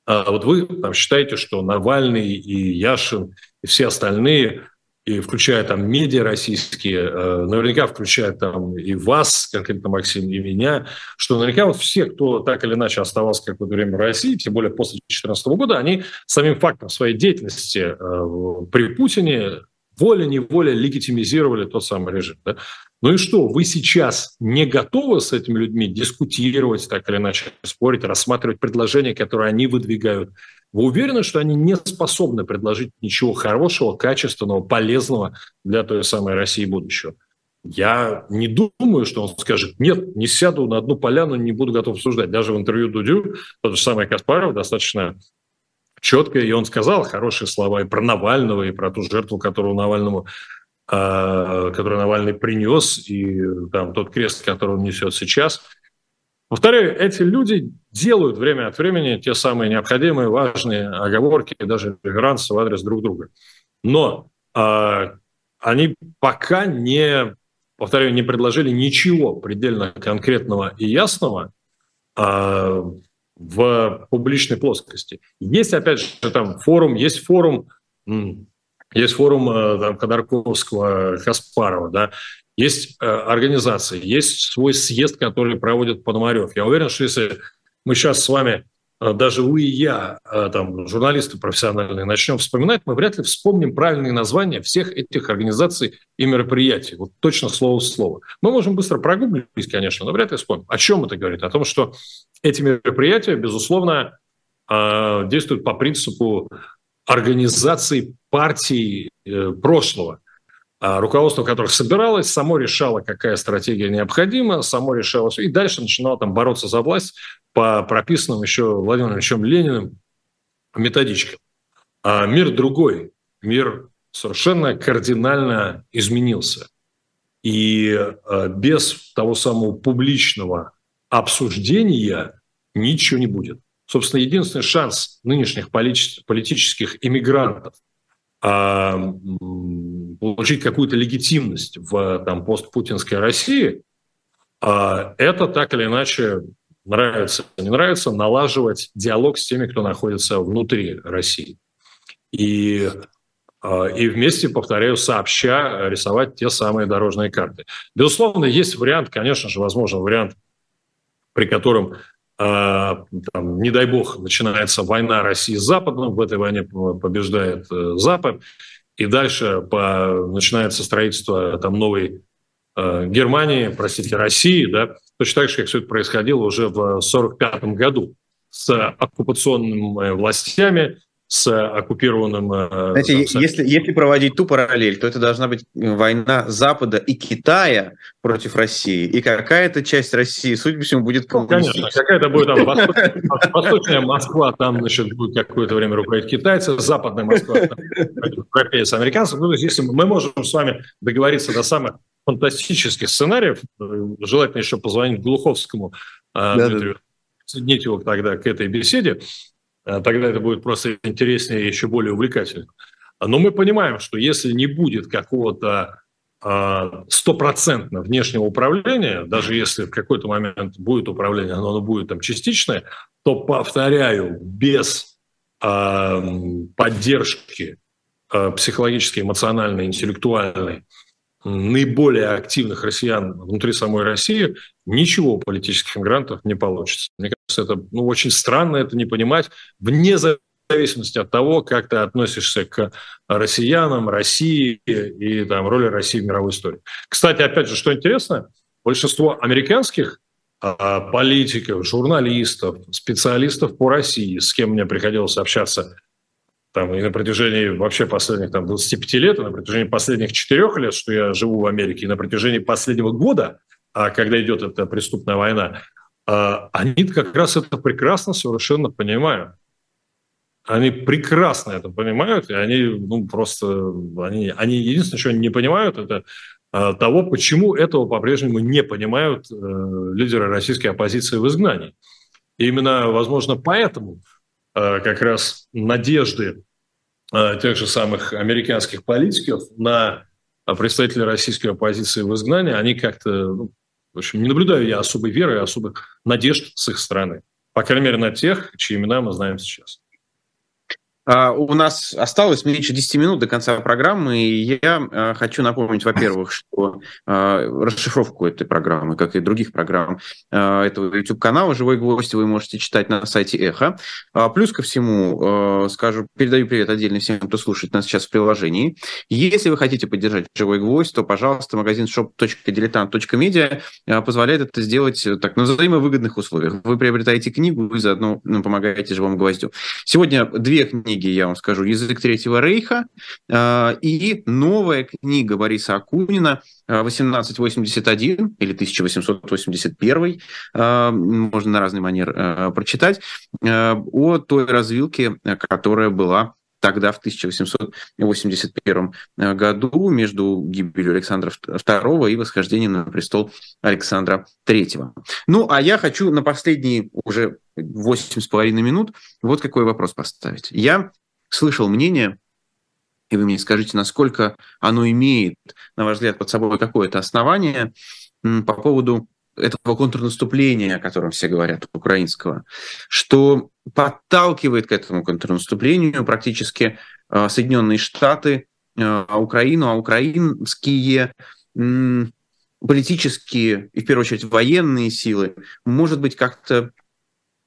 а вот вы там, считаете, что Навальный и Яшин и все остальные, и включая там медиа российские, э, наверняка включая там и вас, конкретно Максим, и меня, что наверняка вот все, кто так или иначе оставался какое-то время в России, тем более после 2014 года, они самим фактом своей деятельности э, при Путине волей-неволей легитимизировали тот самый режим. Да? Ну и что, вы сейчас не готовы с этими людьми дискутировать, так или иначе спорить, рассматривать предложения, которые они выдвигают? Вы уверены, что они не способны предложить ничего хорошего, качественного, полезного для той самой России будущего? я не думаю, что он скажет, нет, не сяду на одну поляну, не буду готов обсуждать. Даже в интервью Дудю тот же самый Каспаров достаточно четко, и он сказал хорошие слова и про Навального, и про ту жертву, которую Навальному э, которую Навальный принес, и там тот крест, который он несет сейчас. Повторяю, эти люди делают время от времени те самые необходимые, важные оговорки, даже реверансы в адрес друг друга. Но э, они пока не повторяю, не предложили ничего предельно конкретного и ясного а, в публичной плоскости. Есть, опять же, там форум, есть форум, есть форум а, там, Ходорковского, Каспарова, да, есть а, организации, есть свой съезд, который проводит Пономарев. Я уверен, что если мы сейчас с вами а, даже вы и я, а, там, журналисты профессиональные, начнем вспоминать, мы вряд ли вспомним правильные названия всех этих организаций и мероприятий. Вот точно слово в слово. Мы можем быстро прогуглить, конечно, но вряд ли вспомним. О чем это говорит? О том, что эти мероприятия, безусловно, действуют по принципу организации партий э, прошлого – руководство которых собиралось, само решало, какая стратегия необходима, само решало, и дальше начинало там бороться за власть по прописанным еще Владимиром Ильичем Лениным методичкам. А мир другой, мир совершенно кардинально изменился. И а, без того самого публичного обсуждения ничего не будет. Собственно, единственный шанс нынешних политических иммигрантов а, получить какую-то легитимность в там, постпутинской России, а, это так или иначе нравится, не нравится, налаживать диалог с теми, кто находится внутри России. И, а, и вместе, повторяю, сообща рисовать те самые дорожные карты. Безусловно, есть вариант, конечно же, возможен вариант, при котором а, там, не дай бог, начинается война России с Западом, в этой войне побеждает э, Запад, и дальше по, начинается строительство там, новой э, Германии, простите, России, да, точно так же, как все это происходило уже в 1945 году с оккупационными властями, с оккупированным... Э, Знаете, там, если, если проводить ту параллель, то это должна быть война Запада и Китая против России, и какая-то часть России, судя по всему, будет ну, Конечно, какая-то будет там (laughs) восточная Москва, там, значит, будет какое-то время руководить китайцы, западная Москва, европейцы, американцы. Ну, то есть, если мы можем с вами договориться до самых фантастических сценариев, э, желательно еще позвонить Глуховскому, э, Дмитрию, соединить его тогда к этой беседе, тогда это будет просто интереснее и еще более увлекательно. Но мы понимаем, что если не будет какого-то а, стопроцентно внешнего управления, даже если в какой-то момент будет управление, но оно будет там частичное, то, повторяю, без э, поддержки э, психологической, эмоциональной, интеллектуальной наиболее активных россиян внутри самой России, ничего у политических мигрантов не получится. Мне кажется, это ну, очень странно это не понимать, вне зависимости от того, как ты относишься к россиянам, России и там, роли России в мировой истории. Кстати, опять же, что интересно, большинство американских а, политиков, журналистов, специалистов по России, с кем мне приходилось общаться там, и на протяжении вообще последних там, 25 лет, и на протяжении последних 4 лет, что я живу в Америке, и на протяжении последнего года, а когда идет эта преступная война, а, они как раз это прекрасно совершенно понимают. Они прекрасно это понимают, и они ну, просто, они, они единственное, они не понимают, это а, того, почему этого по-прежнему не понимают э, лидеры российской оппозиции в изгнании. И именно, возможно, поэтому как раз надежды э, тех же самых американских политиков на представителей российской оппозиции в изгнании, они как-то, ну, в общем, не наблюдаю я особой веры, особых надежд с их стороны. По крайней мере, на тех, чьи имена мы знаем сейчас. А, у нас осталось меньше 10 минут до конца программы, и я а, хочу напомнить, во-первых, что а, расшифровку этой программы, как и других программ этого YouTube-канала «Живой гвоздь» вы можете читать на сайте «Эхо». Плюс ко всему, скажу, передаю привет отдельно всем, кто слушает нас сейчас в приложении. Если вы хотите поддержать «Живой гвоздь», то, пожалуйста, магазин shop.diletant.media позволяет это сделать так, на взаимовыгодных условиях. Вы приобретаете книгу, вы заодно помогаете «Живому гвоздю». Сегодня две книги Норвегии, я вам скажу, «Язык Третьего Рейха» и новая книга Бориса Акунина 1881 или 1881, можно на разный манер прочитать, о той развилке, которая была тогда, в 1881 э, году, между гибелью Александра II и восхождением на престол Александра III. Ну, а я хочу на последние уже 8,5 минут вот какой вопрос поставить. Я слышал мнение, и вы мне скажите, насколько оно имеет, на ваш взгляд, под собой какое-то основание по поводу этого контрнаступления, о котором все говорят, украинского, что подталкивает к этому контрнаступлению практически э, Соединенные Штаты, э, Украину, а украинские политические и, в первую очередь, военные силы, может быть, как-то,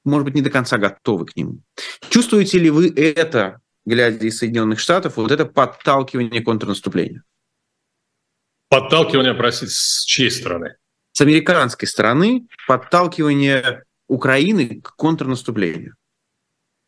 может быть, не до конца готовы к нему. Чувствуете ли вы это, глядя из Соединенных Штатов, вот это подталкивание контрнаступления? Подталкивание, простите, с чьей стороны? С американской стороны подталкивание Украины к контрнаступлению?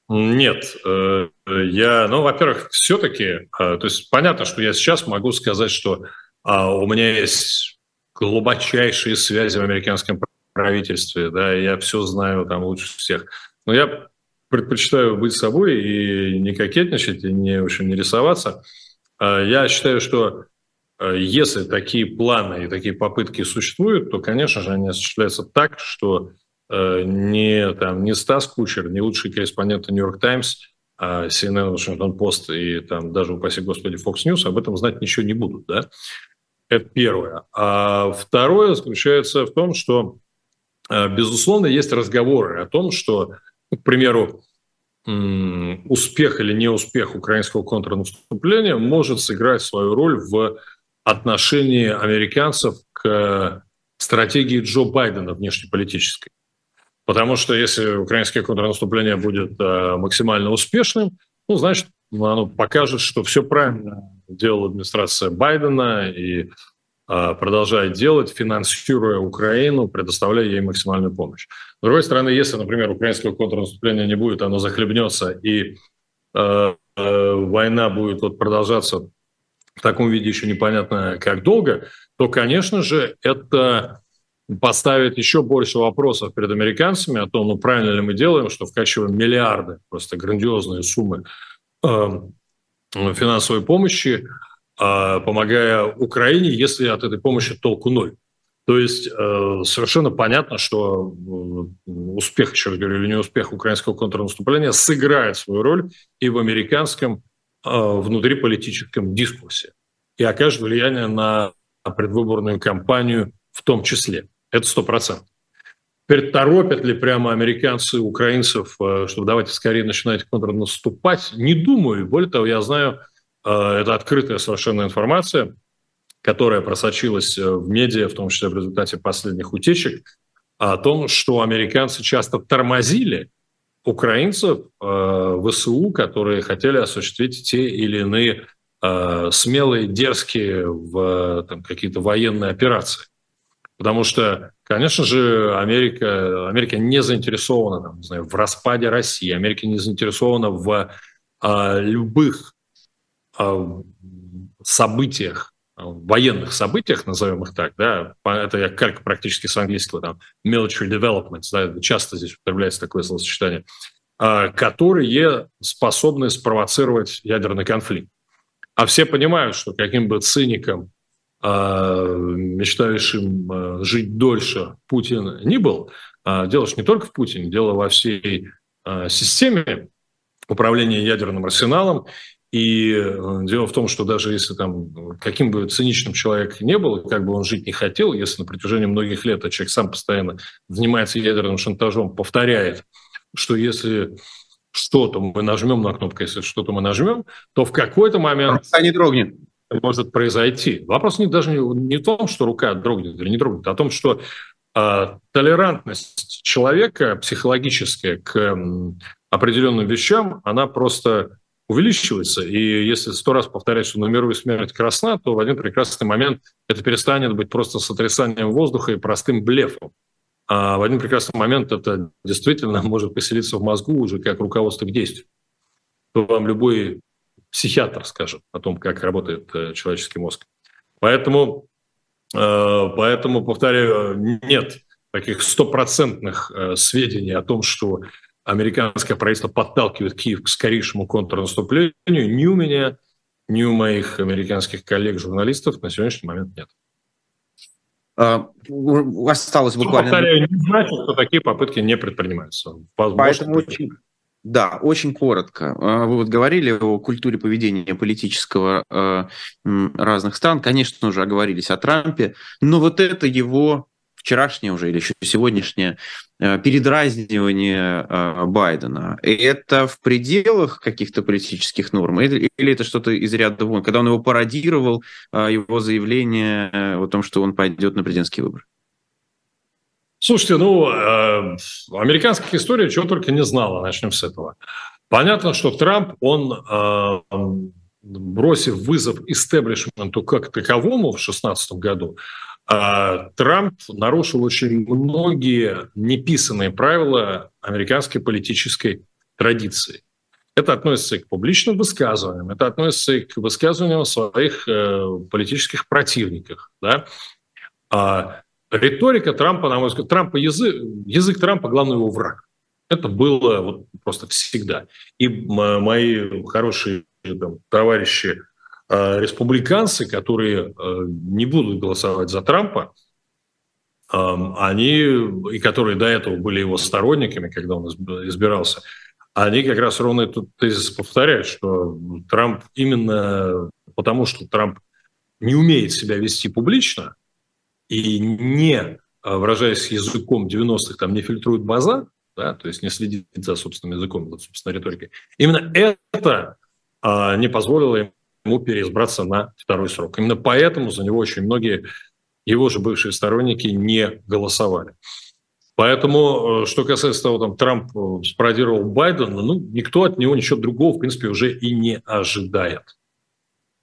Нет, э, я, ну, во-первых, все-таки, э, то есть понятно, что я сейчас могу сказать, что а, у меня есть глубочайшие связи в американском правительстве, да, я все знаю там лучше всех. Но я предпочитаю быть собой и не кокетничать, и не, в общем, не рисоваться. Э, я считаю, что если такие планы и такие попытки существуют, то, конечно же, они осуществляются так, что э, не, там, не Стас Кучер, не лучшие корреспонденты «Нью-Йорк Таймс», а CNN, Вашингтон Пост и там даже, упаси господи, Fox News об этом знать ничего не будут. Да? Это первое. А второе заключается в том, что, э, безусловно, есть разговоры о том, что, к примеру, успех или неуспех украинского контрнаступления может сыграть свою роль в отношении американцев к стратегии Джо Байдена внешнеполитической. Потому что если украинское контрнаступление будет э, максимально успешным, ну, значит, оно покажет, что все правильно делала администрация Байдена и э, продолжает делать, финансируя Украину, предоставляя ей максимальную помощь. С другой стороны, если, например, украинского контрнаступления не будет, оно захлебнется, и э, э, война будет вот продолжаться в таком виде еще непонятно как долго, то, конечно же, это поставит еще больше вопросов перед американцами о том, ну правильно ли мы делаем, что вкачиваем миллиарды, просто грандиозные суммы э, финансовой помощи, э, помогая Украине, если от этой помощи толку ноль. То есть э, совершенно понятно, что э, успех, еще раз говорю, или не успех украинского контрнаступления сыграет свою роль и в американском внутриполитическом дискурсе и окажет влияние на предвыборную кампанию в том числе. Это сто процентов. Теперь торопят ли прямо американцы украинцев, э, чтобы давайте скорее начинать контрнаступать? Не думаю. Более того, я знаю, э, это открытая совершенно информация, которая просочилась в медиа, в том числе в результате последних утечек, о том, что американцы часто тормозили украинцев э, ВСУ, которые хотели осуществить те или иные э, смелые, дерзкие в там, какие-то военные операции. Потому что, конечно же, Америка, Америка не заинтересована там, не знаю, в распаде России, Америка не заинтересована в э, любых э, событиях, военных событиях, назовем их так, да, это я как практически с английского, там, military development, да, часто здесь употребляется такое словосочетание, а, которые способны спровоцировать ядерный конфликт. А все понимают, что каким бы циником, а, мечтающим жить дольше Путин не был, дело же не только в Путине, дело во всей системе управления ядерным арсеналом и э, дело в том, что даже если там каким бы циничным человек не был, как бы он жить не хотел, если на протяжении многих лет этот человек сам постоянно занимается ядерным шантажом, повторяет, что если что-то мы нажмем на кнопку, если что-то мы нажмем, то в какой-то момент... Рука не дрогнет. Может произойти. Вопрос не, даже не, не в том, что рука дрогнет или не дрогнет, а о том, что э, толерантность человека психологическая к э, определенным вещам, она просто увеличивается. И если сто раз повторять, что на мировую смерть красна, то в один прекрасный момент это перестанет быть просто сотрясанием воздуха и простым блефом. А в один прекрасный момент это действительно может поселиться в мозгу уже как руководство к действию. что вам любой психиатр скажет о том, как работает э, человеческий мозг. Поэтому, э, поэтому, повторяю, нет таких стопроцентных э, сведений о том, что американское правительство подталкивает Киев к скорейшему контрнаступлению, ни у меня, ни у моих американских коллег-журналистов на сегодняшний момент нет. А, осталось буквально... Ну, повторяю, не значит, что такие попытки не предпринимаются. Поэтому очень, да, очень коротко. А, вы вот говорили о культуре поведения политического а, разных стран. Конечно, уже оговорились о Трампе, но вот это его вчерашнее уже или еще сегодняшнее э, передразнивание э, Байдена, это в пределах каких-то политических норм или, это что-то из ряда вон, когда он его пародировал, э, его заявление о том, что он пойдет на президентский выбор? Слушайте, ну, э, американская история чего только не знала, начнем с этого. Понятно, что Трамп, он, э, бросив вызов истеблишменту как таковому в 2016 году, Трамп нарушил очень многие неписанные правила американской политической традиции. Это относится и к публичным высказываниям, это относится и к высказываниям своих э, политических противников. Да? А риторика Трампа, на мой взгляд, Трампа язык, язык Трампа главный его враг. Это было вот просто всегда. И мои хорошие там, товарищи республиканцы, которые э, не будут голосовать за Трампа, они, и которые до этого были его сторонниками, когда он избирался, они как раз ровно этот тезис повторяют, что Трамп именно потому, что Трамп не умеет себя вести публично и не, э, выражаясь языком 90-х, там не фильтрует базар, да, то есть не следит за собственным языком, вот, собственно, риторикой. Именно это а, не позволило им ему переизбраться на второй срок. Именно поэтому за него очень многие его же бывшие сторонники не голосовали. Поэтому, э, что касается того, там Трамп э, спародировал Байдена, ну, никто от него ничего другого, в принципе, уже и не ожидает.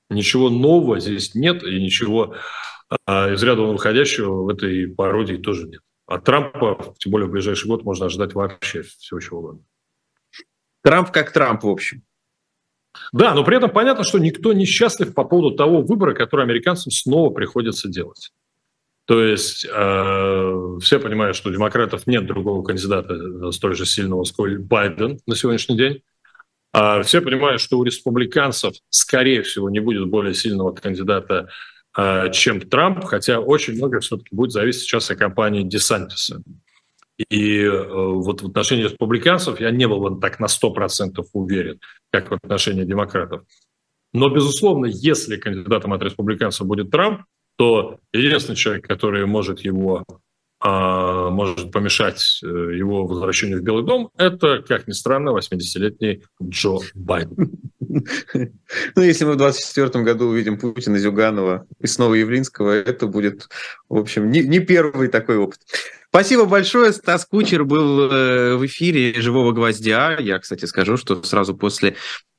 Ничего нового здесь нет, и ничего а, из ряда выходящего в этой пародии тоже нет. От Трампа, тем более в ближайший год, можно ожидать вообще всего чего угодно. Трамп как Трамп, в общем. Да, но при этом понятно, что никто не счастлив по поводу того выбора, который американцам снова приходится делать. То есть э, все понимают, что у демократов нет другого кандидата столь же сильного, сколь Байден на сегодняшний день. А все понимают, что у республиканцев, скорее всего, не будет более сильного кандидата, э, чем Трамп, хотя очень много все-таки будет зависеть сейчас от кампании Десантиса. И э, вот в отношении республиканцев я не был бы так на 100% уверен, как в отношении демократов. Но, безусловно, если кандидатом от республиканцев будет Трамп, то единственный человек, который может его а, может помешать э, его возвращению в Белый дом, это, как ни странно, 80-летний Джо Байден. (laughs) Ну, если мы в 2024 году увидим Путина, Зюганова и снова Явлинского, это будет, в общем, не, не первый такой опыт. Спасибо большое. Стас Кучер был э, в эфире «Живого гвоздя». Я, кстати, скажу, что сразу после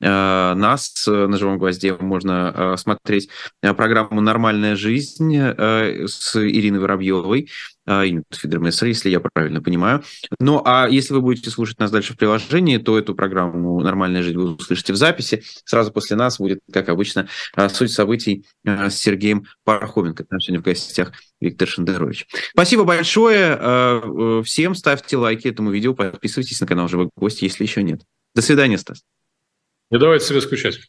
нас э, на «Живом гвозде» можно смотреть программу «Нормальная жизнь» с Ириной Воробьевой и Фидермессер, если я правильно понимаю. Ну, а если вы будете слушать нас дальше в приложении, то эту программу «Нормальная жизнь» вы услышите в записи. Сразу после нас будет, как обычно, суть событий с Сергеем Пархоменко. Там сегодня в гостях Виктор Шендерович. Спасибо большое э, э, всем. Ставьте лайки этому видео, подписывайтесь на канал «Живой гость», если еще нет. До свидания, Стас. Не давайте себе скучать.